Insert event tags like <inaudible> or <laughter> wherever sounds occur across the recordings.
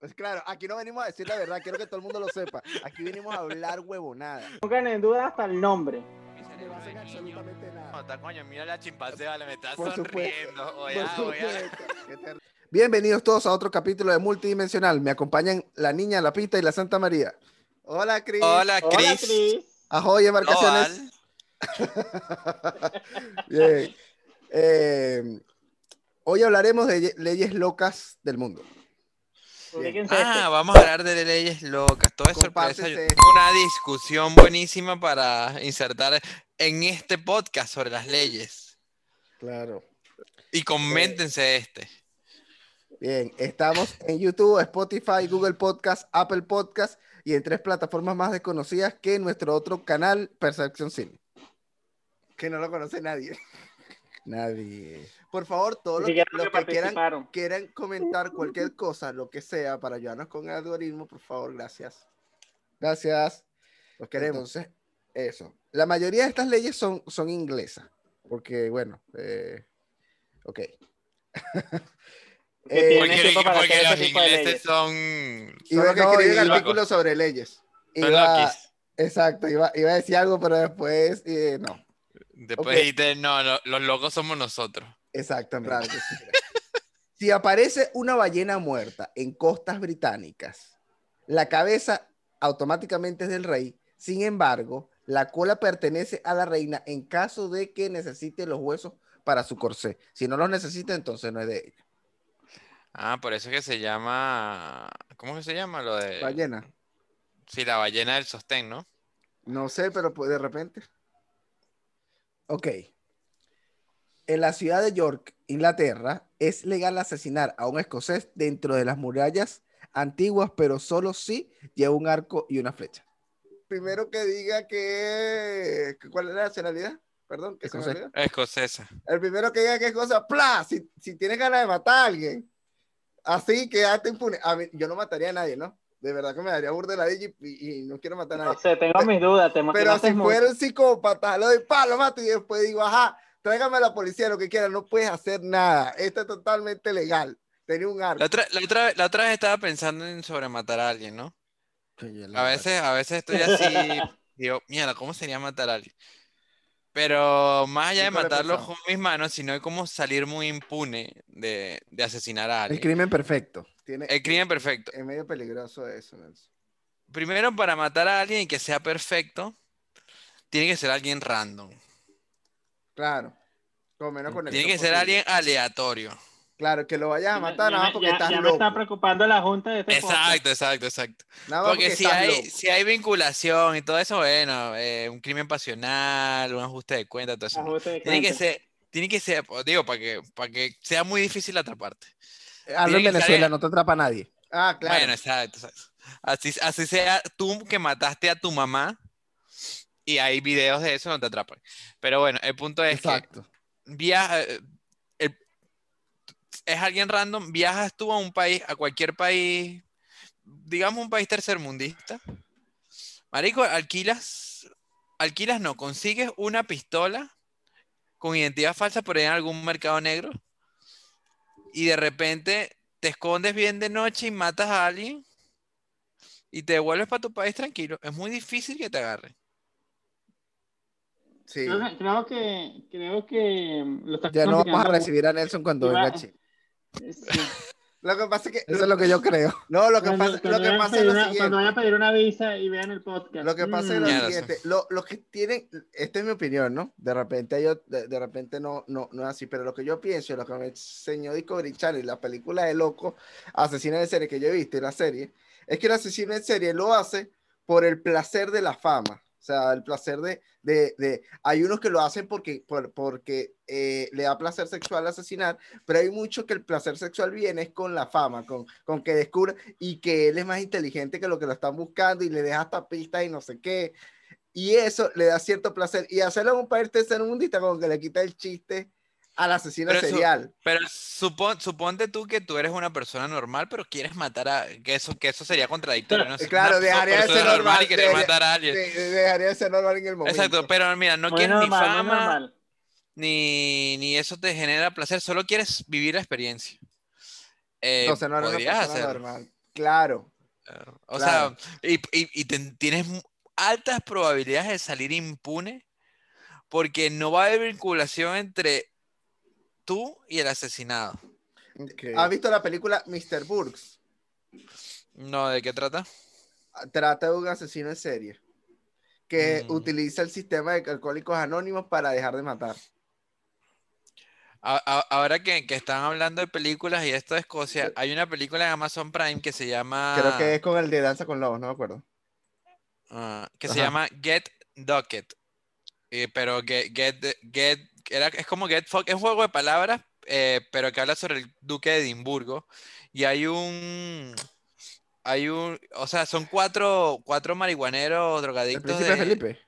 Pues claro, aquí no venimos a decir la verdad, quiero que todo el mundo lo sepa. Aquí venimos a hablar huevonada. Pongan en duda hasta el nombre. No hacen absolutamente nada. No, está coño, mira la chimpancé, vale, me está Por sonriendo. Oye, oye, Bienvenidos todos a otro capítulo de Multidimensional. Me acompañan la niña, la pita y la Santa María. Hola, Cris. Hola. Cris. Ahoy, No, embarcaciones. <laughs> Bien. Eh, hoy hablaremos de ye- leyes locas del mundo. Ah, vamos a hablar de leyes locas. Todo es sorpresa. Una discusión buenísima para insertar en este podcast sobre las leyes. Claro. Y coméntense este. Bien, estamos en YouTube, Spotify, Google Podcast, Apple Podcast y en tres plataformas más desconocidas que nuestro otro canal, Percepción Cine. Que no lo conoce nadie. Nadie. Por favor, todos los, los que que quieran, quieran comentar cualquier cosa, lo que sea, para ayudarnos con el algoritmo, por favor, gracias. Gracias. Los queremos. Entonces, eso. La mayoría de estas leyes son, son inglesas. Porque, bueno, eh, ok. <laughs> Porque Eh, Porque, porque los ingleses leyes. son, Iba que no, escriben y- artículos sobre leyes. Iba- exacto, iba, iba a decir algo, pero después eh, no. Después dijiste, no, no, los locos somos nosotros. Exactamente. <laughs> si aparece una ballena muerta en costas británicas, la cabeza automáticamente es del rey. Sin embargo, la cola pertenece a la reina en caso de que necesite los huesos para su corsé. Si no los necesita, entonces no es de ella. Ah, por eso es que se llama. ¿Cómo que se llama lo de.? Ballena. Sí, la ballena del sostén, ¿no? No sé, pero pues de repente. Ok. En la ciudad de York, Inglaterra, es legal asesinar a un escocés dentro de las murallas antiguas, pero solo si lleva un arco y una flecha. Primero que diga que... que- ¿Cuál es la nacionalidad? Perdón, que Escocés. olvidó. Escocesa. El primero que diga qué cosa, ¡pla! Si, si tienes ganas de matar a alguien, así quédate impune. A mí, yo no mataría a nadie, ¿no? De verdad que me daría burda la y, y, y no quiero matar a nadie. No sé, tengo mis dudas. Te Pero si mucho. fuera un psicópata, lo doy palo, mato y después digo, ajá, tráigame a la policía, lo que quiera, no puedes hacer nada. Esto es totalmente legal. Tenía un arco. La otra, la, otra, la otra vez estaba pensando en sobre matar a alguien, ¿no? A veces, a veces estoy así, <laughs> digo, mierda, ¿cómo sería matar a alguien? Pero más allá de matarlo con mis manos, sino de cómo salir muy impune de, de asesinar a El alguien. crimen perfecto. Tiene, El crimen perfecto. Es medio peligroso eso, Nelson. Primero, para matar a alguien y que sea perfecto, tiene que ser alguien random. Claro. Con menos Tiene que ser alguien aleatorio. Claro, que lo vayas a matar ya nada me- más porque ya- estás ya me está preocupando la junta de este podcast. Exacto, exacto, exacto. Nada Porque porque si hay, loco. si hay vinculación y todo eso, bueno, eh, un crimen pasional, un ajuste de cuenta, todo eso. no. Ajuste de Tiene que ser, tiene que ser, digo, para que, para que sea muy difícil atraparte. Hablo en Venezuela, no te atrapa nadie. Ah, claro. Bueno, exacto. Así, así sea tú que mataste a tu mamá y hay videos de eso, no te atrapan. Pero bueno, el punto es que Exacto. viaja, eh, el- es alguien random, viajas tú a un país, a cualquier país, digamos un país tercermundista. Marico, alquilas, alquilas no, consigues una pistola con identidad falsa por ahí en algún mercado negro y de repente te escondes bien de noche y matas a alguien y te devuelves para tu país tranquilo. Es muy difícil que te agarren. Sí. Creo que, creo que, creo que lo estás Ya no vamos a recibir a Nelson cuando venga a Chile. <laughs> Sí. Lo que pasa es que... Eso es lo que yo creo. <laughs> No, lo que Cuando- pasa, cuando lo que pasa es lo una- siguiente. Cuando vayan a pedir una visa y vean el podcast. Lo que pasa es Mm. lo Ya lo siguiente, lo- los que tienen, esta es mi opinión, ¿no? De repente yo, de, de repente no, no, no es así, pero lo que yo pienso, lo que me enseñó Discovery Channel, la película de loco, asesino de serie que yo he visto y la serie, es que el asesino en serie lo hace por el placer de la fama. O sea, el placer de, de, de- hay unos que lo hacen porque, por- porque eh, le da placer sexual asesinar, pero hay muchos que el placer sexual viene con la fama, con, con que descubra y que él es más inteligente que lo que lo están buscando y le deja hasta pistas y no sé qué. Y eso le da cierto placer. Y hacerlo en un país tercermundista como que le quita el chiste al asesino Pero serial. Pero supon- suponte tú que tú eres una persona normal, pero quieres matar a... Que eso, que eso sería contradictorio. ¿no? Ser claro, una dejaría de persona ser normal, y querer matar a alguien. De- de- dejaría de ser normal en el momento. Exacto, pero mira, no Muy quieres ni normal, muy fama, normal. ni, ni eso te genera placer, solo quieres vivir la experiencia. Eh, Entonces no era una podrías persona hacerlo. normal. Claro. O Claro. sea, y, y- y ten- tienes altas probabilidades de salir impune porque no va a haber vinculación entre tú y el asesinado. ¿Has visto la película Mr. Burks? No, ¿de qué trata? Trata de un asesino en serie que Mm. utiliza el sistema de alcohólicos anónimos para dejar de matar. Ahora que, que están hablando de películas y esto de Escocia, hay una película en Amazon Prime que se llama... Creo que es con el de Danza con Lobos, no me acuerdo. ah, que se llama Get Docket. Eh, pero Get, Get, Get era, es como Get Fuck, es un juego de palabras, eh, pero que habla sobre el duque de Edimburgo. Y hay un... Hay un... O sea, son cuatro, cuatro marihuaneros El drogadictos príncipe de... Felipe.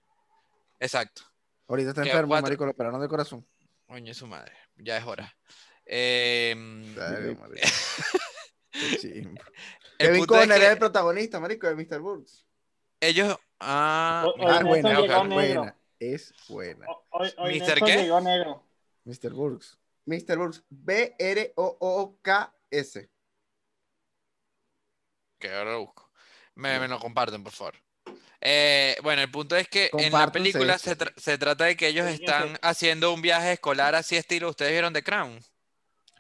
Exacto. Ahorita está Que enfermo, cuatro- marico, lo operaron de corazón. Coño, su madre. Ya es hora. Em, Dale, <laughs> el Kevin es Conner que es el protagonista, marico, de Mr. Burks. ellos... Ah, O- mira, Ah, buena, negro. buena. Es buena. O- Hoy, hoy ¿Mister qué? negro. Mr. Burks. Mr. Burks. B-R-O-O-K-S. que ahora lo busco. Me, me lo comparten, por favor. Eh, bueno, el punto es que en la película se, tra- se trata de que ellos están haciendo un viaje escolar así estilo, ¿ustedes vieron The Crown?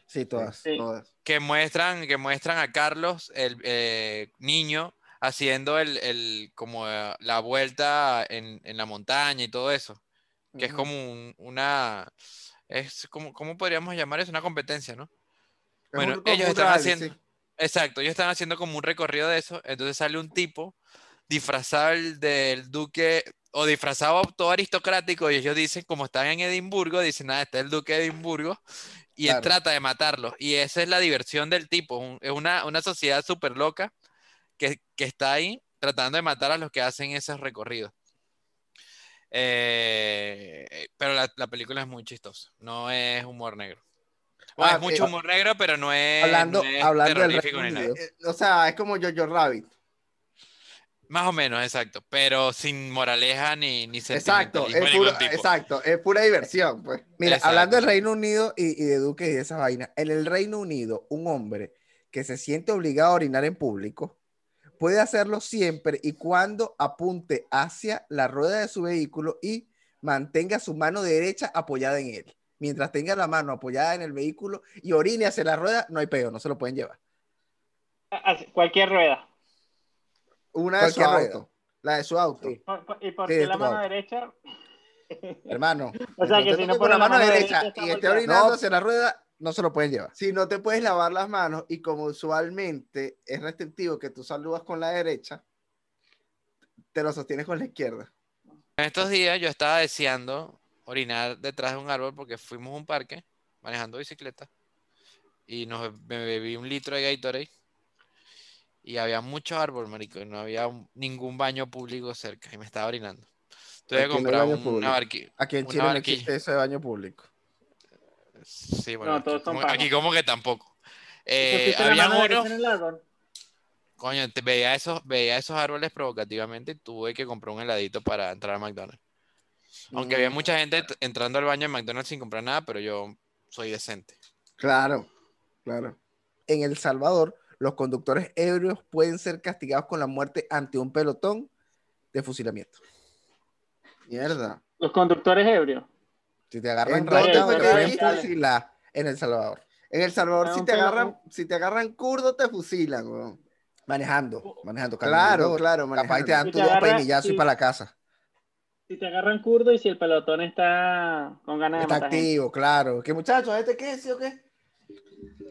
Sí, todas. Sí. todas. Que muestran, que muestran a Carlos, el eh, niño, haciendo el, el- como eh, la vuelta en, en la montaña y todo eso. Que es como un- una, es como, ¿cómo podríamos llamar eso? Una competencia, ¿no? Es bueno, un- ellos están rally, haciendo- sí. Exacto, ellos están haciendo como un recorrido de eso, entonces sale un tipo disfrazado del, duque o disfrazado todo aristocrático y ellos dicen, como están en Edimburgo, dicen, nada, este es el duque de Edimburgo y él trata de matarlo y esa es la diversión del tipo, es una, una sociedad súper loca que, que está ahí tratando de matar a los que hacen esos recorridos. Eh, pero la, la película es muy chistosa, no es humor negro. Bueno, Ah, es mucho eh, humor negro, pero no es, Hablando, no es hablando terrorífico ni nada. Eh, O sea, es como Jojo Rabbit. Más o menos, exacto. Pero sin moraleja ni, ni Exacto, es tipo. exacto, es pura diversión, pues. Mira, Exacto. hablando del Reino Unido y, y de Duque y de esa vaina, en el Reino Unido, un hombre que se siente obligado a orinar en público puede hacerlo siempre y cuando apunte hacia la rueda de su vehículo y mantenga su mano derecha apoyada en él. Mientras tenga la mano apoyada en el vehículo y orine hacia la rueda, no hay peo, no se lo pueden llevar. Cualquier rueda. Una de su Cualquier rueda. auto, la de su auto. ¿Y por, por- y por qué la mano auto. derecha? Hermano, <laughs> O sea, que si no pone la mano mano derecha y esté orinando No. hacia la rueda, no se lo pueden llevar. Si no te puedes lavar las manos y como usualmente es restrictivo que tú saludas con la derecha, te lo sostienes con la izquierda. En estos días yo estaba deseando orinar detrás de un árbol porque fuimos a un parque manejando bicicleta y nos, me bebí un litro de Gatorade y había muchos árboles, marico, y no había un- ningún baño público cerca y me estaba orinando. Que Aquí no un- público. una barquilla. Aquí en Una Chile no existe ese baño público. Sí, bueno, No, aquí, todos son como, aquí como que tampoco. Eh, ¿Pusiste la había unos, coño, te- veía esos, veía esos árboles provocativamente y tuve que comprar un heladito para entrar a McDonald's. Aunque había Mm, mucha gente entrando al baño en McDonald's sin comprar nada, pero yo soy decente. Claro, claro. En El Salvador, los conductores ebrios pueden ser castigados con la muerte ante un pelotón de fusilamiento. Mierda. Los conductores ebrios. Si te agarran ¿En dónde rayado, fue te que fusilar en El Salvador. En El Salvador, Ah, si te agarran, si te agarran kurdo, te fusilan, weón. Manejando, manejando. Claro, claro, Capaz y te dan Si tu te dos peinillazos y para la casa. Si te agarran kurdo y si el pelotón está con ganas de Está matar gente. activo, claro. ¿Qué muchachos? ¿Este qué? ¿Sí o qué?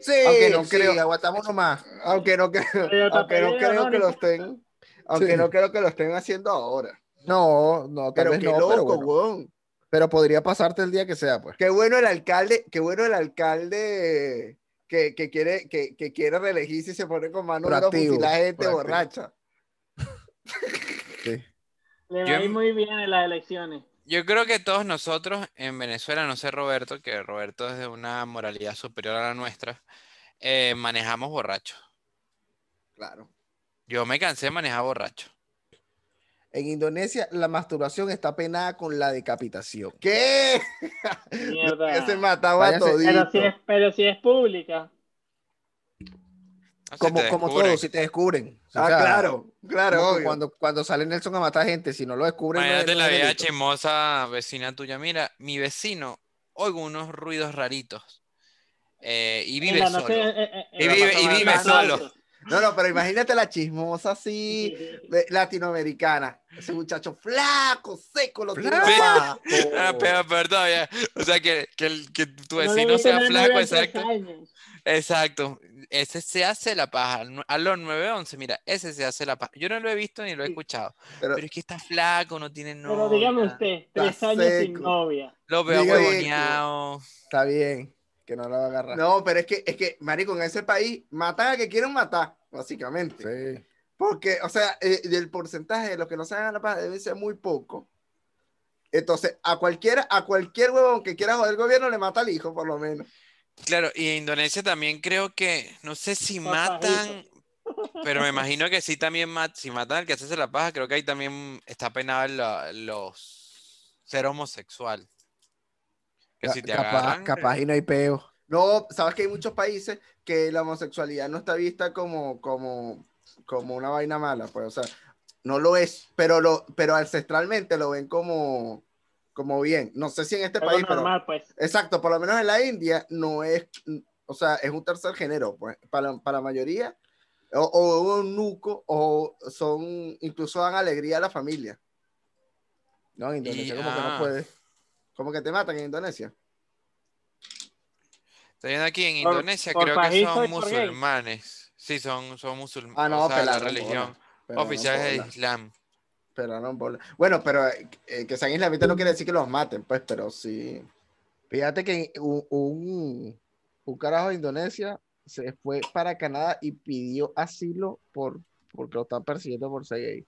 Sí, Aunque no sí, creo- aguantamos nomás. Aunque no creo, aunque no creo que lo estén, aunque no creo que lo estén haciendo ahora. No, no, Pero qué no, loco, weón. Pero podría pasarte el día que sea, pues. Qué bueno el alcalde, qué bueno el alcalde que, que quiere, que, que quiere reelegirse y se pone con mano Proactivo, fusilar gente proactivo. borracha. Le Yo va a ir en- muy bien en las elecciones. Yo creo que todos nosotros en Venezuela, no sé Roberto, que Roberto es de una moralidad superior a la nuestra, eh, manejamos borrachos. Claro. Yo me cansé de manejar borracho. En Indonesia, la masturbación está penada con la decapitación. ¿Qué? <laughs> Mierda. Que se mataba a Pero si, todito. es, pero si es pública. No, si como, como todo, si te descubren. O Ah, sea, claro, claro, obvio. Cuando, cuando sale Nelson a matar gente, si no lo descubren. Imagínate no la delito. chismosa vecina tuya. Mira, mi vecino, oigo unos ruidos raritos. eh, y vive solo. noche, eh, eh, Y vive- y vive solo. No, no, pero imagínate la chismosa así, latinoamericana. Ese muchacho flaco, seco, lo tiene. Ah, peor, peor todavía. O sea, que, que, el- que tu No vecino viste sea flaco, exacto. Exacto. Ese se hace la paja. A los 911, mira, ese se hace la paja. Yo no lo he visto ni lo he Sí. escuchado. Pero, Pero es que está flaco, no tiene Pero novia. dígame usted, tres años sin novia. Lo veo huevoneado. está bien, que no lo va a agarrar. No, pero es que, es que, marico, en ese país matan a que quieren matar, básicamente. Sí. Porque, o sea, eh, del porcentaje de los que no se hagan la paja debe ser muy poco. Entonces, a cualquiera, a cualquier huevón que quiera joder el gobierno le mata al hijo, por lo menos. Claro, y en Indonesia también creo que, no sé si matan, pero me imagino que sí también mat- si matan al que hace la paja, creo que ahí también está penado la- los ser homosexual. Que si te capaz, agarran, capaz y no hay peo. No, sabes que hay muchos países que la homosexualidad no está vista como, como, como una vaina mala, pues, o sea, no lo es, pero, lo, pero ancestralmente lo ven como, como bien. No sé si en este Algo país, pero normal, pues. exacto, por lo menos en la India no es, o sea, es un tercer género, pues, para, para la mayoría, o, o un nuco, o son, incluso dan alegría a la familia. No, en Indonesia Y- como que no ah. puede. Como que te matan en Indonesia. Estoy viendo aquí en Por- Indonesia, por creo que son musulmanes. Sí, son, son musulmanes. Ah, no, o sea, la religión pelaron oficial es el bola. Islam. Pero no. Bueno, pero eh, eh, que sean islamistas no quiere decir que los maten, pues, pero sí. Fíjate que un, un, un carajo de Indonesia se fue para Canadá y pidió asilo por porque lo están persiguiendo por ser gay.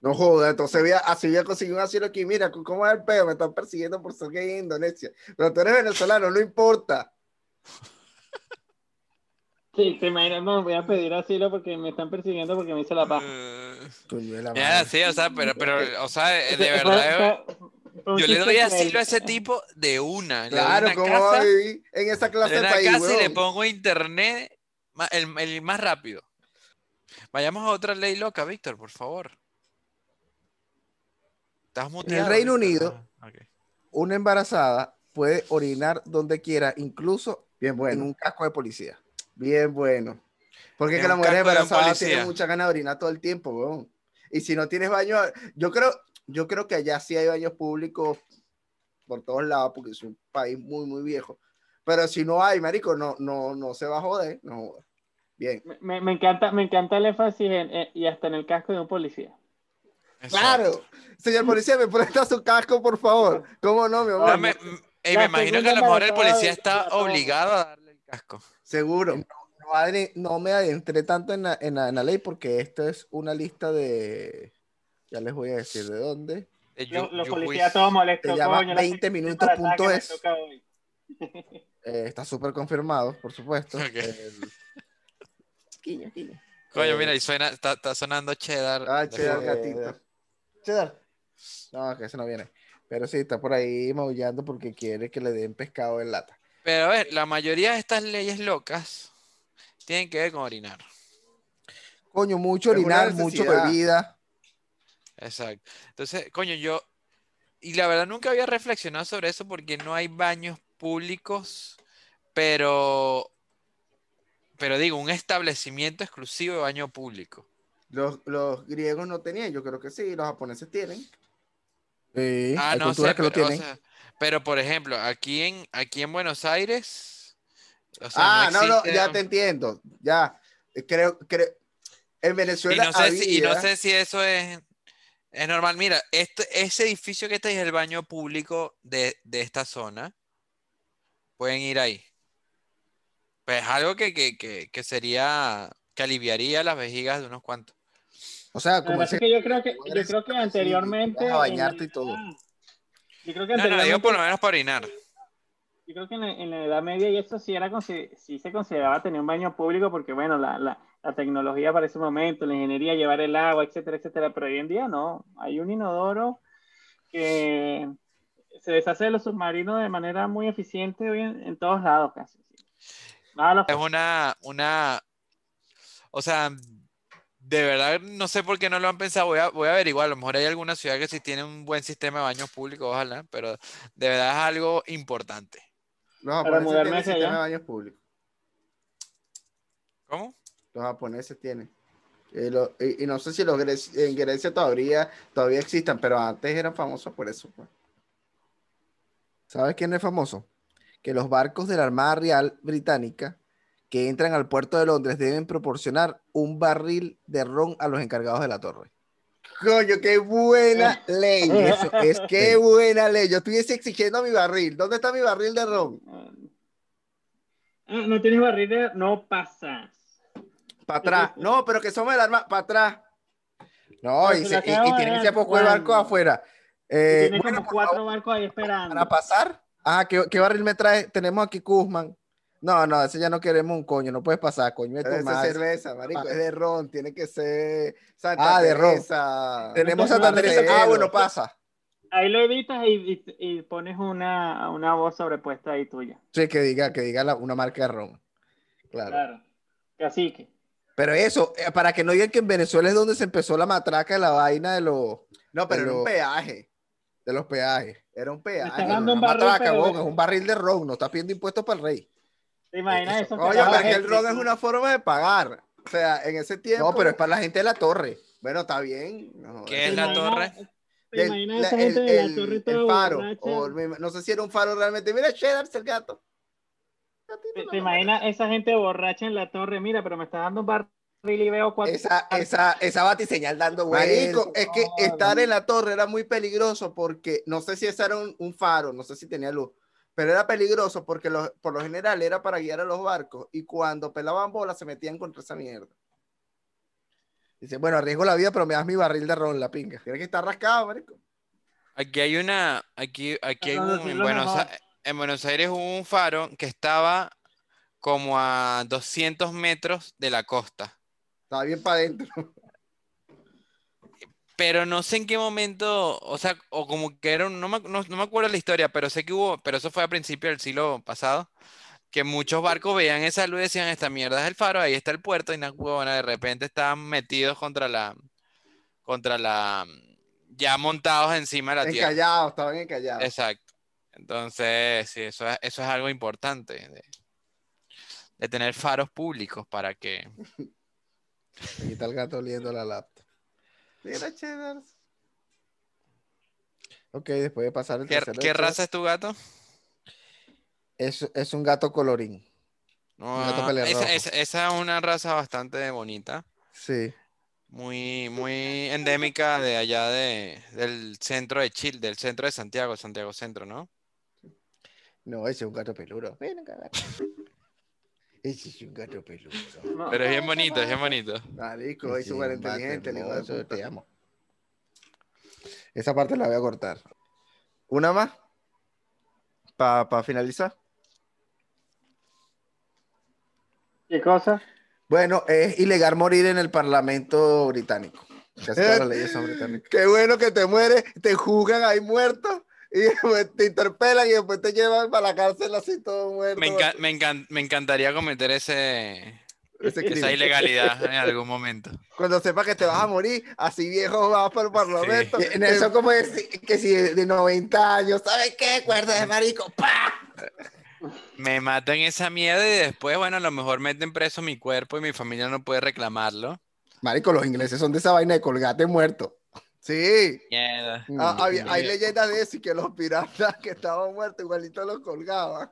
No joda, entonces voy a- así voy a conseguir un asilo aquí. Mira, ¿cómo es el peo? Me están persiguiendo por ser gay en Indonesia. Pero tú eres venezolano, no importa. Sí, te imaginas, no, voy a pedir asilo porque me están persiguiendo porque me hice la paja. Eh, Coño de la Ya, sí, o sea, pero, pero, o sea, de verdad, fue- fue un yo le doy asilo a ese tipo de una. Claro, una ¿cómo va a casa, vivir en esa clase de país, casa y le pongo internet el más rápido. Vayamos a otra ley loca, Víctor, por favor. Estás muteado. Reino Víctor. Unido, Ah. Una embarazada puede orinar donde quiera, incluso Bien en bueno, un casco de policía. bien bueno. Porque es En que un embarazadas policía. tienen mucha ganas de orinar todo el tiempo, huevón. Y si no tienes baño, yo creo, yo creo que allá sí hay baños públicos por todos lados, porque es un país muy, muy viejo. Pero si no hay, marico, no, no, no se va a joder, no. Bien. Me- encanta, me encanta el énfasis en, y hasta en el casco de un policía. Claro. Señor policía, ¿me presta su casco, por favor? ¿Cómo no, mi amor? No, me, ey, me imagino que a lo mejor el policía está obligado a darle el casco. Seguro. No, adre- no me adentré tanto en la, en la- en la ley porque esto es una lista de, ya les voy a decir de dónde. De Los, policías todos molestos. Se llama coño, la 20 sección minutos para acá punto que me es. toca hoy. <laughs> Eh, está súper confirmado, por supuesto. El- Quiño, quiño. Coño, Eh, mira, y suena, está, está sonando cheddar. Ah, cheddar, gatito. Cheddar. No, que ese no viene. Pero sí, está por ahí maullando porque quiere que le den pescado en lata. Pero a ver, la mayoría de estas leyes locas tienen que ver con orinar. Coño, mucho orinar, mucho bebida. Exacto. Entonces, coño, yo, y la verdad nunca había reflexionado sobre eso porque no hay baños públicos, pero, pero digo, un establecimiento exclusivo de baño público. Los, los griegos no tenían, yo creo que sí, los japoneses tienen. Sí, Ah, hay no culturas sé, que lo pero, o tienen. sea, pero por ejemplo, aquí en, aquí en Buenos Aires, o sea, ah, no, no, existe- ya te entiendo. Ya. Eh, Creo, creo. En Y Venezuela no sé si, y no sé si eso es, es normal. Mira, este, ese edificio que está ahí es el baño público de, de esta zona. Pueden ir ahí. Pues es algo que, que, que, que sería, que aliviaría las vejigas de unos cuantos. O sea, como ese, es que yo creo que, yo creo que anteriormente. vas a bañarte en y todo. Yo creo que No, no, digo por lo menos para orinar. Yo creo que en la, en la Edad Media y eso sí, era, consi- sí se consideraba tener un baño público porque, bueno, la, la, la tecnología para ese momento, la ingeniería, llevar el agua, etcétera, etcétera, pero hoy en día no. Hay un inodoro que se deshace de los submarinos de manera muy eficiente hoy en, en todos lados casi. sí. Es una, una, o sea, de verdad no sé por qué no lo han pensado, voy a, voy a averiguar, a lo mejor hay alguna ciudad que sí tiene un buen sistema de baños públicos, ojalá, pero de verdad es algo importante. Los Para japoneses mudarme tienen hacia sistema allá. de baños públicos. ¿Cómo? Los japoneses tienen. Y, lo- y- y no sé si los en Grecia todavía, todavía existan, pero antes eran famosos por eso. pues. ¿Sabes quién es famoso? Que los barcos de la Armada Real Británica que entran al puerto de Londres deben proporcionar un barril de ron a los encargados de la torre. Coño, qué buena ley. <laughs> Eso es qué buena ley. Yo estuviese exigiendo mi barril. ¿Dónde está mi barril de ron? Ah, no tienes barril, no pasas. Para atrás. No, pero que somos el arma. Para atrás. No, Pero y, se y- y de tiene ver ser poco el barco afuera. Eh, Tienes bueno, como cuatro favor, barcos ahí esperando. para pasar. Ah, ¿qué, qué barril me trae? Tenemos aquí Kuzman. No, no, ese ya no queremos un coño, no puedes pasar, coño. de Esa es madre. cerveza, marico, Ah. es de ron, tiene que ser Santa Ah, de ron. Teresa. Tenemos No, Santa Teresa. Ah, no. bueno, pasa. Ahí lo editas y, y- y pones una, una voz sobrepuesta ahí tuya. Sí, que diga, que diga la- una marca de ron. Claro. Claro. Cacique. Pero eso, eh, para que no digan que en Venezuela es donde se empezó la matraca de la vaina de los, No, pero era un peaje. de los peajes. Era un peaje. un una barril, matraca, pero- bon, es un barril de ron, no está pidiendo impuestos para el rey. ¿Te imaginas Eso. Oye, acaba pero de que el ron es una forma de pagar. O sea, en ese tiempo. No, pero es para la gente de la torre. Bueno, está bien. No, ¿Qué ¿Te es la torre? ¿Te imaginas la- esa el, gente de el- la torre el toda faro. o no sé si era un faro realmente. Mira, Cheddar, el gato. ¿Te, te imaginas esa gente borracha en la torre? Mira, pero me está dando un barril y veo cuatro. Esa, esa, esa batiseñal dando Marico, vueltas. es que estar en la torre era muy peligroso porque no sé si ese era un, un faro, no sé si tenía luz, pero era peligroso porque los- por lo general era para guiar a los barcos y cuando pelaban bolas se metían contra esa mierda. Dice, bueno, arriesgo la vida, pero me das mi barril de ron, la pinga. Tiene que estar rascado, marico. Aquí hay una, aquí, aquí hay No, no, un, en Buenos, en Buenos Aires hubo un faro que estaba como a 200 metros de la costa. Estaba bien para adentro. Pero no sé en qué momento, o sea, o como que era, un- no me, no- no me acuerdo la historia, pero sé que hubo, pero eso fue a principios del siglo pasado, que muchos barcos veían esa luz y decían, esta mierda es el faro, ahí está el puerto, y una huevona, de repente estaban metidos contra la, contra la, ya montados encima de la tierra. Encallados, estaban encallados. Exacto. Entonces, sí, eso es, eso es algo importante, de, de tener faros públicos para que... <laughs> Aquí está el gato oliendo la laptop. Mira, Cheddar. Ok, después de pasar el ¿Qué, tercero qué raza es tu gato? Es, es un gato colorín. Un gato esa, esa- esa es una raza bastante bonita. Sí. Muy, muy endémica de allá de, del centro de Chile, del centro de Santiago, Santiago Centro, ¿no? No, ese es un gato peludo. Ven acá, gato. Ese es un gato peludo. No. Pero es bien bonito, es bien bonito. Marico, es súper inteligente. el te amo. Esa parte la voy a cortar. Una más. Para finalizar. ¿Qué cosa? Bueno, es ilegal morir en el Parlamento británico. Casi todas las leyes son británicas. Qué bueno que te mueres, te juzgan ahí muerto <laughs> y después te interpelan y después te llevan para la cárcel así todo muerto. Me, enca- me encan- me encantaría cometer ese, Ese esa ilegalidad en <laughs> algún momento. Cuando sepas que te vas a morir, así viejo vas para el parlamento. Y En eso como es que si de 90 años, ¿sabes qué? Cuerda de marico, ¡pa! Me matan esa mierda y después, bueno, a lo mejor meten preso mi cuerpo y mi familia no puede reclamarlo. Marico, los ingleses son de esa vaina de colgate muerto. Sí. Ah, había- hay leyendas de eso y que los piratas que estaban muertos igualito los colgaban.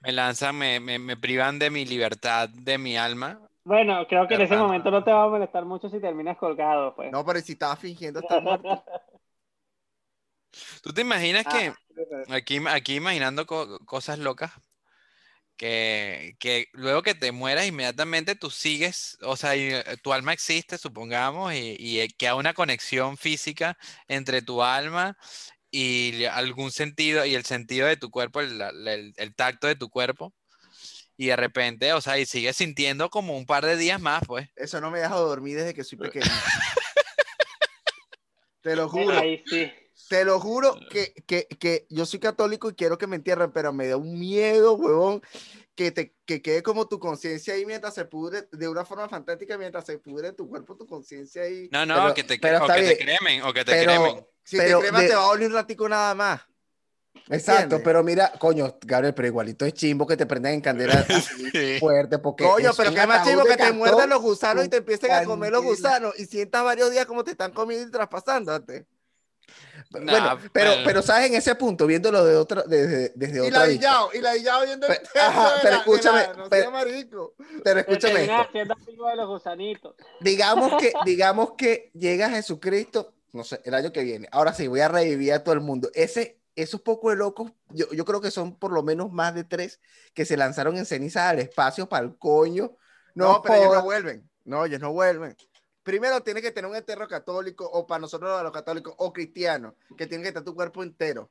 Me lanzan, me, me, me privan de mi libertad, de mi alma. Bueno, creo que en ese momento no te va a molestar mucho si terminas colgado, pues. No, pero si estaba fingiendo estar muerto. <laughs> ¿Tú te imaginas Ah, que aquí, aquí imaginando co- cosas locas? Que, que luego que te mueras inmediatamente tú sigues, o sea, y, eh, tu alma existe, supongamos, y, y eh, queda una conexión física entre tu alma y algún sentido, y el sentido de tu cuerpo, el, la- el- el tacto de tu cuerpo, y de repente, o sea, y sigues sintiendo como un par de días más, pues. Eso no me deja dormir desde que soy <laughs> pequeño. Te lo juro. ahí sí. Te lo juro que, que, que yo soy católico y quiero que me entierren, pero me da un miedo, huevón. que te que quede como tu conciencia ahí mientras se pudre, de una forma fantástica, mientras se pudre tu cuerpo, tu conciencia ahí. No, no, Pero- que te, pero o que te cremen, o que te Pero- cremen. Si Pero te cremas, de- te va a oler un ratico nada más. Exacto, ¿Entiendes? pero mira, coño, Gabriel, pero igualito es chimbo que te prendan en candela <laughs> Sí. fuerte porque Coño, pero qué más de que te muerdan los gusanos y te empiecen a comer los gusanos y sientas varios días como te están comiendo y traspasándote. Nah, bueno, pero, pero- pero sabes en ese punto, viéndolo de otra, desde, desde Y otra la vista. y la viendo el ajá, de pero la- de la- escúchame, no pero- marico. Pero escúchame Terminas esto. haciendo amigo de los gusanitos. Digamos que, <laughs> digamos que llega Jesucristo, no sé, el año que viene. Ahora sí, voy a revivir a todo el mundo. Ese, esos pocos de locos, yo, yo creo que son por lo menos más de tres que se lanzaron en ceniza al espacio para el coño. No, No, pero ellos no vuelven. No, ellos no vuelven. Primero tiene que tener un entierro católico, o para nosotros los católicos, o cristianos, que tiene que estar tu cuerpo entero.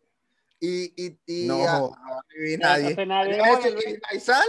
Y, y, y No, a- a vivir No, nadie. entonces nadie ¿Vas a vuelve. decir, ¿y sal?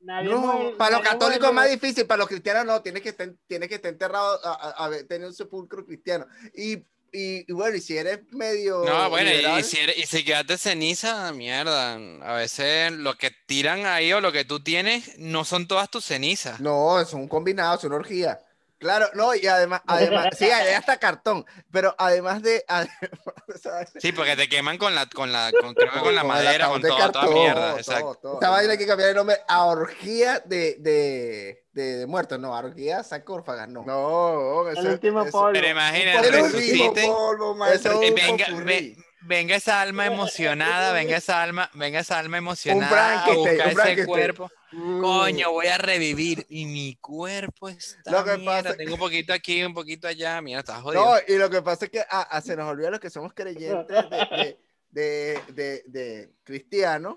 Nadie no, para los católicos es más difícil, para los cristianos no, tiene que estar, tiene que estar enterrado, a, a- a tener un sepulcro cristiano. Y, y, y bueno, y si eres medio. No, bueno, y, liberal, y si, eres- y si quedaste ceniza, mierda. A veces lo que tiran ahí o lo que tú tienes no son todas tus cenizas. No, es un combinado, es una orgía. Claro, no, y además, <laughs> además sí, hay hasta cartón, pero además de. además- <laughs> Sí, porque te queman con la, con la, <laughs> con, creo que con la Con el madera, con de toda, toda cartón, mierda. todo, exacto. todo, Esta vaina hay que cambiar el nombre a orgía de, de, de, de muertos, no, a orgía sarcófagas, no. No, El eso- último eso- polvo. Pero Un imagínate, popurrí, resucite. polvo, man, eso es un venga, ve- venga esa alma emocionada, venga esa alma, venga esa alma emocionada a Frankenstein, buscar un ese cuerpo. Mm. Coño, voy a revivir y mi cuerpo está Lo que mierda, pasa- tengo un poquito aquí, un poquito allá, mira, estás jodido. No, y lo que pasa es que ah, ah, se nos olvida los que somos creyentes de, de, de, de- de cristianos,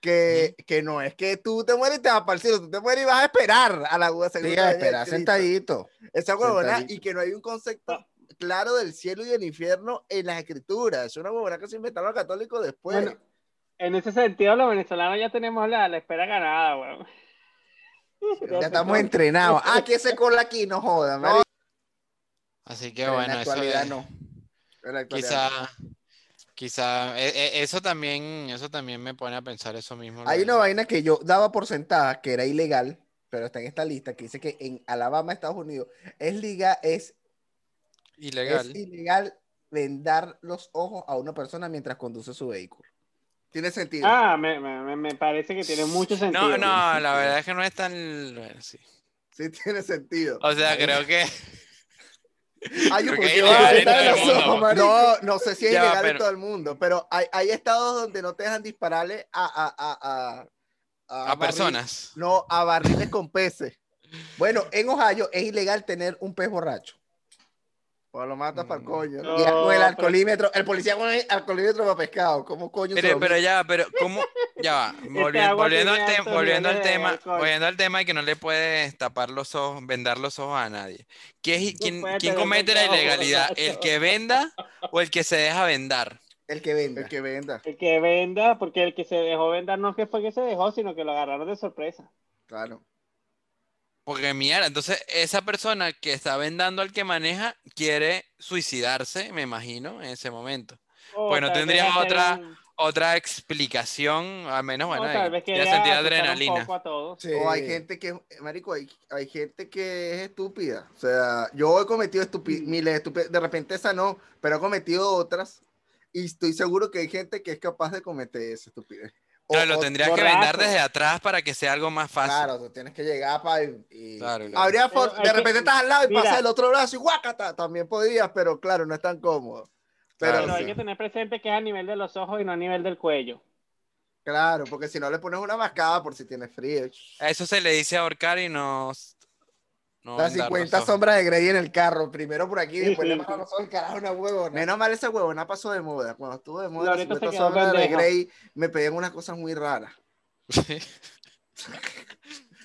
que, que no es que tú te mueres y te vas para el cielo, tú te mueres y vas a esperar a la segunda Sí, venida a esperar sentadito. Esa huevona, y que no hay un concepto claro del cielo y del infierno en las escrituras. Es una huevona que se inventaron los católicos después. Bueno, en ese sentido, los venezolanos ya tenemos la, la espera ganada, weón. Ya estamos entrenados. Ah, que ese cola aquí, no joda, marico. Así que Pero bueno, en la eso actualidad es- no. En la actualidad. quizá, quizá, e- e- eso también, eso también me pone a pensar eso mismo. Hay una vaina que yo daba por sentada que era ilegal, pero está en esta lista que dice que en Alabama, Estados Unidos, es, liga, es, ilegal. es ilegal vendar los ojos a una persona mientras conduce su vehículo. Tiene sentido. Ah, me, me, me- parece que tiene mucho sentido. No, no, la verdad es que no es tan, bueno, sí. Sí, tiene sentido. O sea, creo que <laughs> Hay un Creo que en ojos. No, no sé si es ilegal en pero- todo el mundo, pero hay, hay estados donde no te dejan dispararle a, a, a, a, a personas. No, a barriles con peces. Bueno, en Ohio es ilegal tener un pez borracho. Pues lo matas para el Mm. coño. No. Y con el alcoholímetro, el policía con el alcoholímetro para pescado. ¿Cómo coño se Pero, lo pero ya, pero ¿cómo? Ya va, <laughs> volvi- agua volviendo, al tema, volviendo al tema, alcohol. volviendo al tema de que no le puedes tapar los ojos, vendar los ojos a nadie. ¿Qué es- No quién, quién comete la ilegalidad? ¿El que venda o el que se deja vendar? El que venda. El que venda. El que venda, porque el que se dejó vender no es que fue que se dejó, sino que lo agarraron de sorpresa. Claro. Porque mira, entonces esa persona que está vendando al que maneja quiere suicidarse, me imagino, en ese momento. O Bueno, tal vez tendría otra- un- Otra explicación, al menos, bueno, tal ahí vez ya sentir adrenalina. Sí. O hay gente que, marico, hay, hay gente que es estúpida. O sea, yo he cometido estupi- Mm. miles de estupidez. De repente esa no, pero he cometido otras. Y estoy seguro que hay gente que es capaz de cometer esa estupidez. O- Claro, lo tendrías que vendar desde atrás para que sea algo más fácil. Claro, tú tienes que llegar para. Y, Claro, y- claro. Habría for- de que- repente estás al lado y mira. pasas el otro brazo y guácata. También podrías, pero claro, no es tan cómodo. Pero, Claro, Pero hay sí. que tener presente que es a nivel de los ojos y no a nivel del cuello. claro, porque si no le pones una mascada por si tienes frío. A eso se le dice ahorcar y no. No Las vendar los 50 ojos. sombras de Grey en el carro. Primero por aquí, después le ojos el carajo una huevona. Menos mal esa huevona pasó de moda. Cuando estuvo de moda, las Loreto se 50 quedó sombras de. Grey me pedían unas cosas muy raras. <laughs>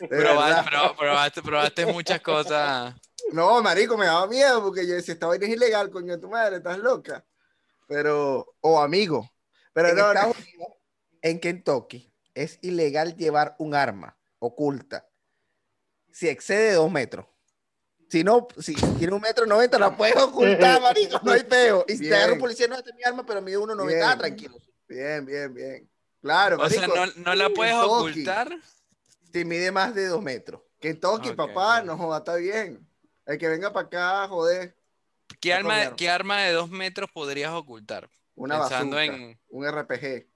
Probaste, pro- probaste, probaste muchas cosas. No, marico, me daba miedo porque yo decía, esta vaina es ilegal, coño tu madre, estás loca. Pero, o amigo. Pero en no, no. Estados Unidos, en Kentucky, es ilegal llevar un arma oculta si excede dos metros. Si no, si tiene un metro noventa, la puedes ocultar, <laughs> marico, no hay peo. Y si te agarra un policía, no, esta es mi arma, pero mide uno noventa, ah, tranquilo. Bien, bien, bien. Claro, O sea, no, no la puedes Kentucky. ocultar. Si mide más de dos metros. Kentucky, Ok, papá, no joda, está bien. El que venga para acá, joder, ¿Qué arma. ¿Qué arma de dos metros podrías ocultar? una Pensando bazooka, en- un RPG,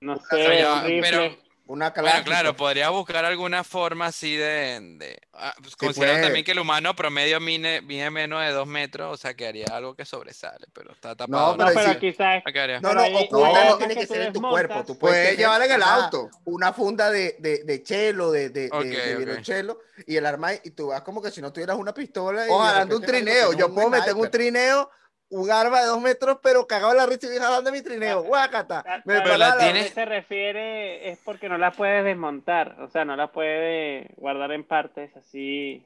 No sé, Pero pero- una Bueno, claro, podrías buscar alguna forma así de... de ah, pues, Sí, considerando pues. también que el humano promedio mide, mide menos de dos metros, o sea, que haría algo que sobresale, pero está tapado. No, No, pero pero sí. quizás. No, pero no, ahí- oculta no no tiene que que ser en tu cuerpo. Tú Puedes llevar en el una- auto una funda de, de, de chelo, de, de, Ok, de, de ok. violonchelo, y el arma, y tú vas como que si no tuvieras una pistola. y O jalando un trineo. Yo puedo meter un trineo, un arma de dos metros, pero cagado en la risa y voy jalando mi trineo. Guácata. Ta- Me tal Pero la que se refiere es porque no la puedes desmontar, o sea, no la puedes guardar en partes así.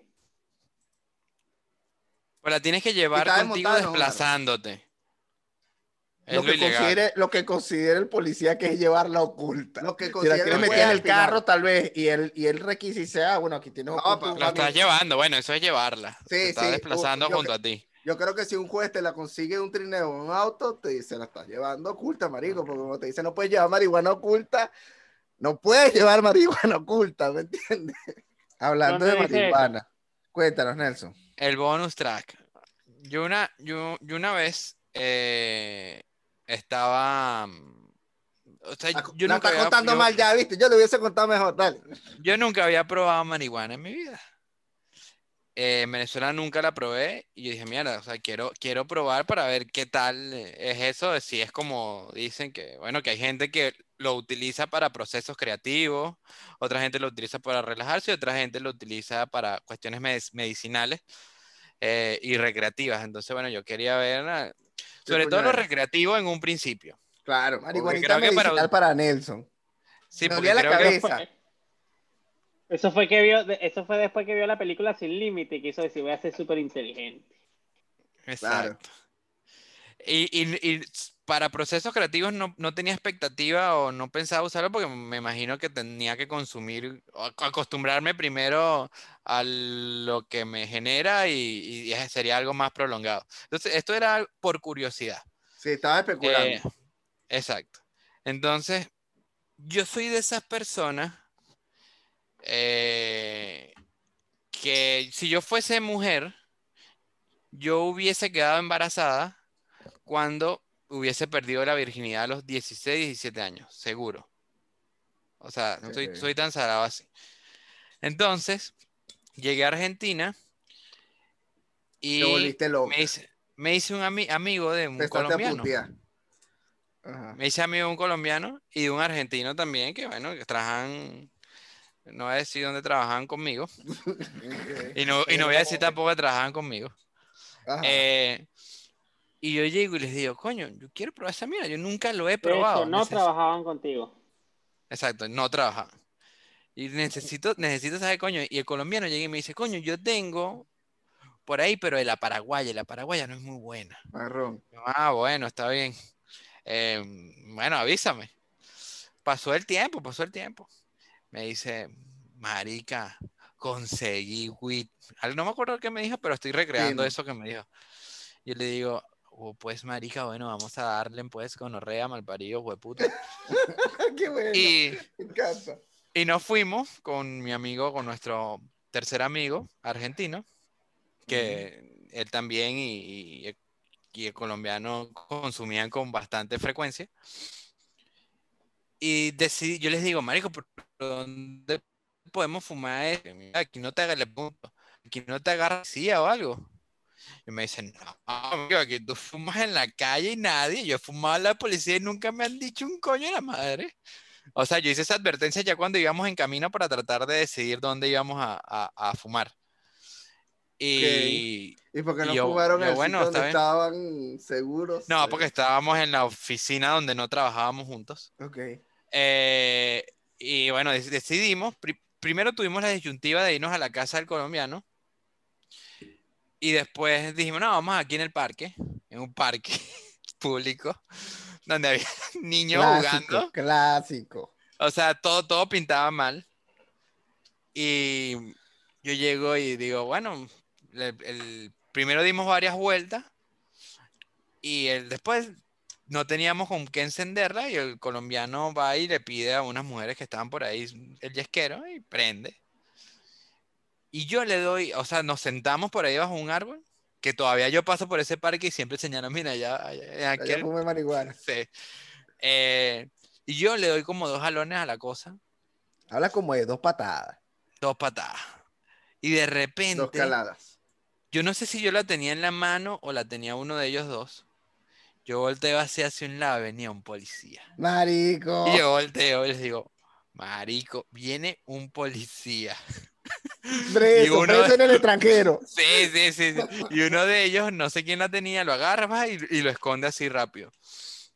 Pues la tienes que llevar contigo desplazándote. Es Lo lo, que, considere, lo que considere el policía que es llevarla oculta. Lo que Si la meter en el carro, tal vez, y él, y él requisite, ah, bueno, aquí tienes No, Lo estás llevando, bueno, eso es llevarla. Sí, Te estás sí, desplazando junto que- a ti. Yo creo que si un juez te la consigue un trineo en un auto, te se la estás llevando oculta, marico, porque como te dice no puedes llevar marihuana oculta, no puedes llevar marihuana oculta, ¿me entiendes? <laughs> Hablando de ¿Dónde dice marihuana. Cuéntanos, Nelson. El bonus track. Yo una, yo, yo una vez eh, estaba. O sea, yo la nunca, está había, contando yo- mal ya, ¿viste? Yo le hubiese contado mejor, dale. yo nunca había probado marihuana en mi vida. Eh, en Venezuela nunca la probé y yo dije, mierda, o sea, quiero, quiero probar para ver qué tal eh, es eso, de si es como dicen que, bueno, que hay gente que lo utiliza para procesos creativos, otra gente lo utiliza para relajarse y otra gente lo utiliza para cuestiones medic- medicinales eh, y recreativas. Entonces, bueno, yo quería ver, ah, sobre todo lo recreativo en un principio. Claro, marihuanita creo que para- medicinal para, Nelson. Sí, Me porque la creo cabeza. Eso fue que vio, eso fue después que vio la película Sin Límite y quiso decir voy a ser súper inteligente. Claro. Exacto. Y, y- y para procesos creativos no, no tenía expectativa o no pensaba usarlo porque me imagino que tenía que consumir, acostumbrarme primero a lo que me genera y, y sería algo más prolongado. Entonces, esto era por curiosidad. Sí, estaba especulando. Eh, exacto. Entonces, yo soy de esas personas eh, que si yo fuese mujer, yo hubiese quedado embarazada cuando hubiese perdido la virginidad a los 16, 17 años, seguro. O sea, no soy, tan salado así. Entonces, llegué a Argentina Te y me hice, me hice un ami- amigo de un a colombiano. Ajá. Me hice amigo de un colombiano y de un argentino también, que bueno, que trabajan, no voy a decir dónde trabajaban conmigo, <laughs> y no, y no voy a decir tampoco que trabajaban conmigo. Eh, y yo llego y les digo, coño, yo quiero probar esa mierda, yo nunca lo he probado. hecho, no neces- trabajaban contigo. Exacto, no trabajaban. Y necesito, necesito saber, coño, y el colombiano llega y me dice, coño, yo tengo por ahí, pero de la paraguaya, la paraguaya no es muy buena. Marrón. Ah, bueno, está bien. Eh, bueno, avísame. Pasó el tiempo, pasó el tiempo. Me dice, marica, conseguí. Al- No me acuerdo qué me dijo, pero estoy recreando eso que me dijo. Yo le digo, "Oh, pues marica, bueno, vamos a darle pues gonorrea, malparido, hueputa. <laughs> Qué bueno. Y, Me encanta. y nos fuimos con mi amigo, con nuestro tercer amigo argentino, que él también y, y- y el colombiano consumían con bastante frecuencia. Y decidí, yo les digo, marico, ¿pero ¿dónde podemos fumar? esto?". Mira, Aquí no te agarra, le pregunto, aquí no te agarra o algo. Y me dicen, no, amigo, aquí tú fumas en la calle y nadie. Yo he fumado en la policía y nunca me han dicho un coño de la madre. O sea, yo hice esa advertencia ya cuando íbamos en camino para tratar de decidir dónde íbamos a, a- a fumar. Y ¿Y por qué no yo- fumaron yo, en el bueno, sitio donde estaban seguros? no, porque estábamos en la oficina donde no trabajábamos juntos. Ok. Eh, y bueno, dec- decidimos, pri- primero tuvimos la disyuntiva de irnos a la casa del colombiano. Y después dijimos, no, vamos aquí en el parque, en un parque <laughs> público, donde había <laughs> niños Clásico, jugando. clásico. O sea, todo, todo pintaba mal. Y yo llego y digo, bueno, el, el- primero dimos varias vueltas y el, después no teníamos con qué encenderla y el colombiano va y le pide a unas mujeres que estaban por ahí el yesquero y prende. Y yo le doy, o sea, nos sentamos por ahí bajo un árbol, que todavía yo paso por ese parque y siempre señalo, mira, allá, allá, marihuana. <laughs> Sí. Eh, y yo le doy como dos jalones a la cosa, Habla como de dos patadas. dos patadas. Y de Dos repente, caladas. yo no sé si yo la tenía en la mano o la tenía uno de ellos dos. Yo volteo hacia, hacia un lado, venía un policía. Marico. Y yo volteo y les digo, marico, viene un policía. <laughs> Preso, y uno- preso en el <laughs> extranjero. Sí, sí, sí, sí. Y uno de ellos, no sé quién la tenía, lo agarra y, y lo esconde así rápido.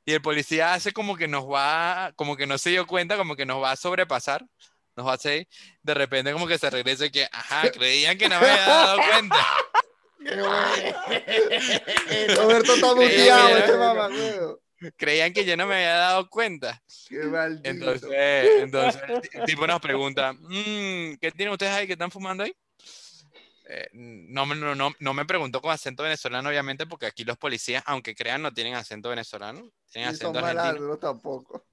Y el policía hace como que nos va, como que no se dio cuenta, como que nos va a sobrepasar. Nos va a hacer, de repente como que se regresa y que, ajá, <laughs> creían que no me había dado cuenta. <laughs> Roberto está muteado, este mamá. Creían que yo no me había dado cuenta. Qué maldito. Entonces, entonces el ti- el tipo nos pregunta, "Mm, ¿qué tienen ustedes ahí que están fumando ahí? Eh, no, me- no, no, no me preguntó con acento venezolano, obviamente, porque aquí los policías, aunque crean, no tienen acento venezolano, tienen Y son acento argentino. tampoco.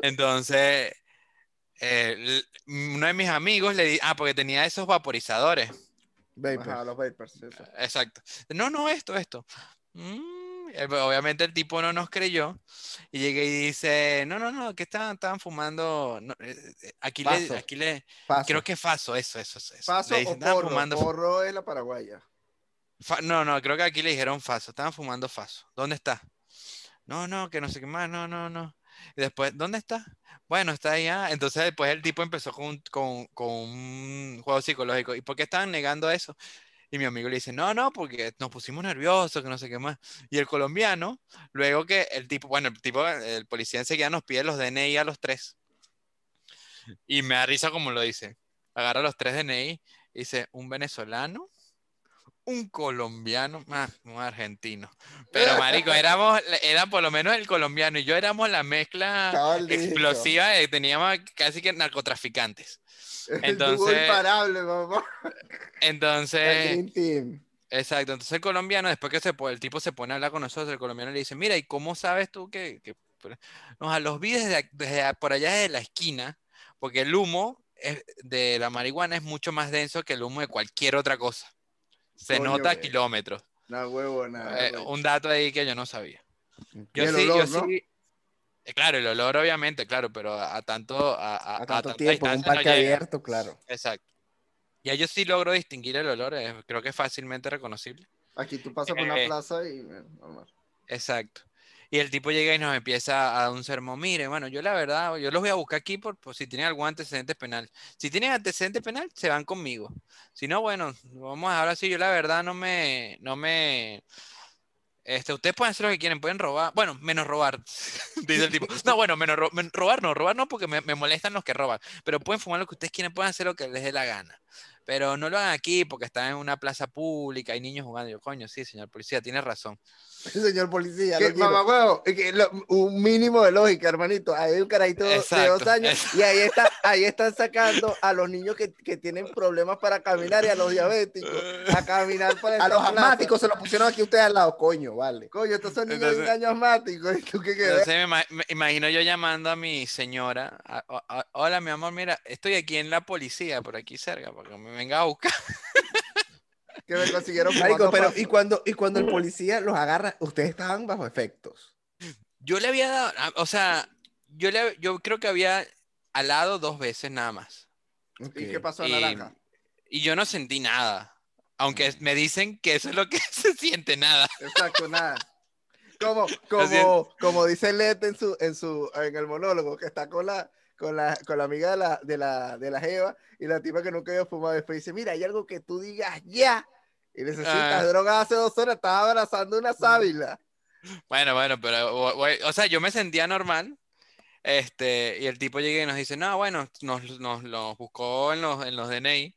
Entonces, eh, uno de mis amigos le dice, ah, porque tenía esos vaporizadores. Vapor. Ajá, los vapers, eso. Exacto. No, no, esto, esto. Mm, eh, obviamente el tipo no nos creyó y llega y dice, no, no, no, que estaban, estaban fumando, no, eh, eh, aquí le, aquí le, Paso. creo que Faso, eso, eso, eso. eso". Paso Le o dicen, "Estaban porro. fumando Porro es la paraguaya. Fa- no, no, creo que aquí le dijeron Faso, estaban fumando Faso. ¿Dónde está? No, no, que no sé qué más, no, no, no. Y después, ¿dónde está? Bueno, está allá. Entonces después el tipo empezó con, con, con un juego psicológico. ¿Y por qué estaban negando eso? Y mi amigo le dice, no, no, porque nos pusimos nerviosos, que no sé qué más. Y el colombiano, luego que el tipo, bueno, el tipo, el policía enseguida nos pide los DNI a los tres. Y me da risa como lo dice. Agarra los tres DNI dice, un venezolano, un colombiano, más un argentino. Pero <laughs> marico, éramos, era por lo menos el colombiano y yo éramos la mezcla explosiva, de- teníamos casi que narcotraficantes. <laughs> Entonces- imparable. El Entonces, exacto, entonces el colombiano, después que se, el tipo se pone a hablar con nosotros, el colombiano le dice, mira, ¿y cómo sabes tú que, que- no, a los vi desde, desde por allá de la esquina, porque el humo de la marihuana es mucho más denso que el humo de cualquier otra cosa. Se Coño, nota a kilómetros. No, huevo, nada. Eh, un dato ahí que yo no sabía. Yo sí, olor, yo ¿no? sí. eh, Claro, el olor obviamente, claro, pero a, a tanto a, a- tanto tiempo, en un no parque abierto, claro. Exacto. Ya yo sí logro distinguir el olor, eh, creo que es fácilmente reconocible. Aquí tú pasas por una Eh. plaza y. eh, normal. Exacto. Y el tipo llega y nos empieza a dar un sermón. Mire, bueno, yo la verdad, yo los voy a buscar aquí por, por si tienen algún antecedente penal. Si tienen antecedente penal, se van conmigo. Si no, bueno, vamos a hablar así. Yo la verdad no me, no me, este, ustedes pueden hacer lo que quieren, pueden robar, bueno, menos robar, <laughs> dice el tipo. No, bueno, menos ro- men- robar no, robar no, porque me, me molestan los que roban. Pero pueden fumar lo que ustedes quieren, pueden hacer lo que les dé la gana. Pero no lo hagan aquí porque están en una plaza pública, hay niños jugando. Yo, coño, sí, señor policía, tiene razón. <laughs> Señor policía, quiero. mamá, huevo, es que lo- un mínimo de lógica, hermanito. Hay un carajito de Exacto, dos años y ahí, está, ahí están sacando a los niños que, que tienen problemas para caminar y a los diabéticos a caminar para <laughs> A los plaza. asmáticos se lo pusieron aquí ustedes al lado, coño, vale. Coño, estos son niños de un Entonces- año asmáticos. ¿Y tú qué? Entonces me, ima- me imagino yo llamando a mi señora. a- a- a- Hola, mi amor, mira, estoy aquí en la policía, por aquí cerca, para que me venga a buscar. <laughs> Que me consiguieron Marico, pero y cuando, y cuando el policía los agarra, ustedes estaban bajo efectos. Yo le había dado, ah, o sea, yo, le, yo creo que había alado dos veces nada más. ¿Y qué pasó, Y, naranja? y yo no sentí nada. Aunque Mm. me dicen que eso es lo que <laughs> se siente nada. Exacto, nada. Como, como, como dice Lete en su, en su, en el monólogo, que está con la, con la, con la amiga de la, de la, de la Jeva y la tipa que nunca había fumado. Después dice, mira, hay algo que tú digas ya. Y necesitas Ah. droga hace dos horas, estaba abrazando una sábila. Bueno, bueno, pero, o, o- sea, yo me sentía normal. Este, y el tipo llega y nos dice, no, bueno, nos, nos, nos buscó en los, en los DNI.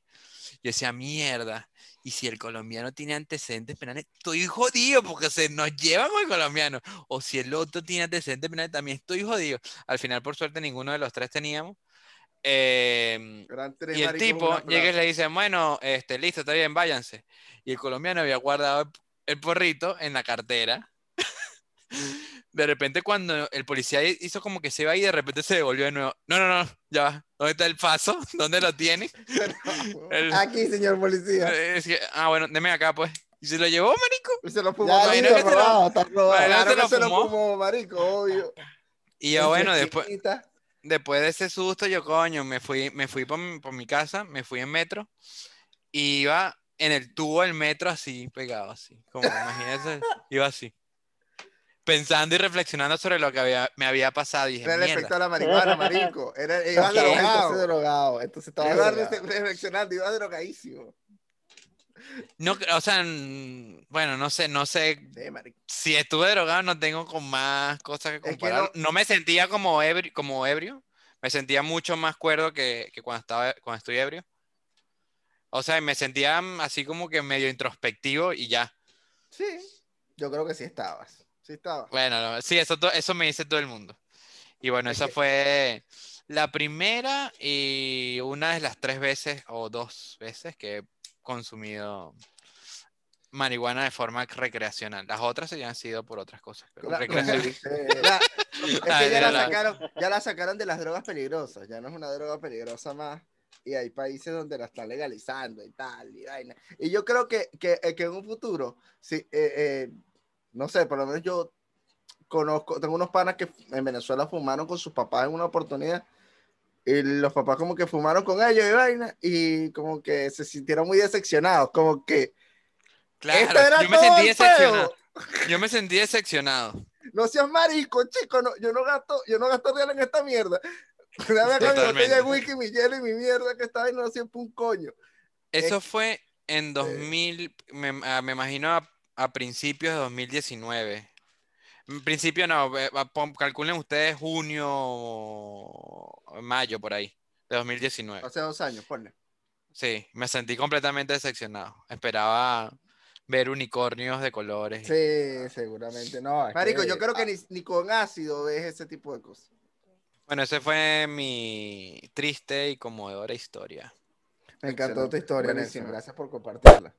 Yo decía, mierda. Y si el colombiano tiene antecedentes penales, estoy jodido porque se nos llevan con el colombiano. O si el otro tiene antecedentes penales, también estoy jodido. Al final, por suerte, ninguno de los tres teníamos. Em, tres y el tipo llega y le dice, bueno, este, listo, está bien, váyanse. Y el colombiano había guardado el, el porrito en la cartera. De repente cuando el policía hizo como que se iba y de repente se devolvió de nuevo. No, no, no, ya va. ¿Dónde está el paso? <laughs> ¿Dónde lo tiene? <laughs> El- Aquí, señor policía. Eh, es que- ah, bueno, deme acá, pues. Y se lo llevó, marico. Y se lo fumó. Ya, que se lo- robado, está robado. Imagino Claro se que lo se lo fumó. marico, obvio. Y yo, bueno, después, después de ese susto, yo, coño, me fui, me fui por, mi- por mi casa, me fui en metro, y iba en el tubo del metro así, pegado así. Como, imagínense, iba así. Pensando y reflexionando sobre lo que había, me había pasado. Y dije, Era el mierda. efecto de la marihuana, marico. Era, <laughs> iba Ok. Entonces drogado. Entonces estaba Iba drogado. re- reflexionando, iba drogadísimo. No, o sea, bueno, no sé, no sé Sí, si estuve drogado, no tengo con más cosas que que comparar. no... me sentía como ebrio, como ebrio. Me sentía mucho más cuerdo que, que cuando estaba, cuando estoy ebrio. O sea, me sentía mm, así como que medio introspectivo y ya. Sí. Yo creo que sí estabas. Sí estaba. Bueno, no, sí, eso, eso me dice todo el mundo. Y bueno, Es esa <laughs> fue la primera y una de las tres veces o dos veces que he consumido marihuana de forma recreacional. Las otras sí han sido por otras cosas, pero La- recreacional. Dice- <laughs> La- <laughs> es que ya la- sacaron, ya la sacaron de las drogas peligrosas. Ya no es una droga peligrosa más. Y hay países donde la están legalizando y tal. Y, vaina. y yo creo que, que, eh, que en un futuro, sí, eh, eh, no sé, por lo menos yo conozco, tengo unos panas que en Venezuela fumaron con sus papás en una oportunidad. Y los papás como que fumaron con ellos y vaina. Y como que se sintieron muy decepcionados. Como que Claro, esto era yo me sentí decepcionado. Yo me sentí decepcionado. No seas marico, chico, no, yo no gasto, yo no gasto real en esta mierda. Dame acá mi botella de whisky, mi hielo y mi mierda que está ahí, no siempre un coño. Eso fue en 2000, me, ah, me imagino a, a principios de 2019. En principio no, calculen ustedes junio, o mayo por ahí, de 2019. Hace dos años, ponle. Sí, me sentí completamente decepcionado. Esperaba ver unicornios de colores. Sí, seguramente no. Marico, que- yo creo que ni, ni con ácido ves ese tipo de cosas. Bueno, esa fue mi triste y conmovedora historia. Me encantó tu historia. Nelson. Gracias por compartirla.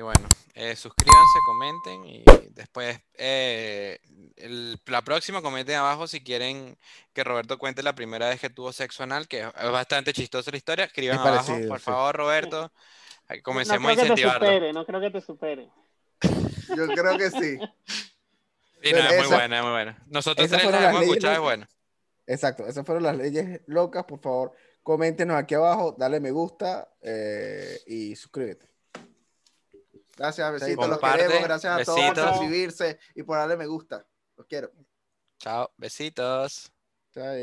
Y bueno, eh, suscríbanse, comenten y después eh, el- la próxima comenten abajo si quieren que Roberto cuente la primera vez que tuvo sexo anal, que es bastante chistosa la historia. Escriban Es abajo, parecido, por sí. favor, Roberto. No Comencemos creo a que te incentivarlo. supere, no creo que te supere. Yo creo que sí. Sí, no, es muy Esa- buena, es muy buena. Nosotros tres la hemos escuchado, es bueno. Exacto, esas fueron las leyes locas. Por favor, coméntenos aquí abajo, dale me gusta eh, y suscríbete. Gracias, besitos, los queremos. Gracias a todos por suscribirse y por darle me gusta. Los quiero. Chao, besitos. Chao.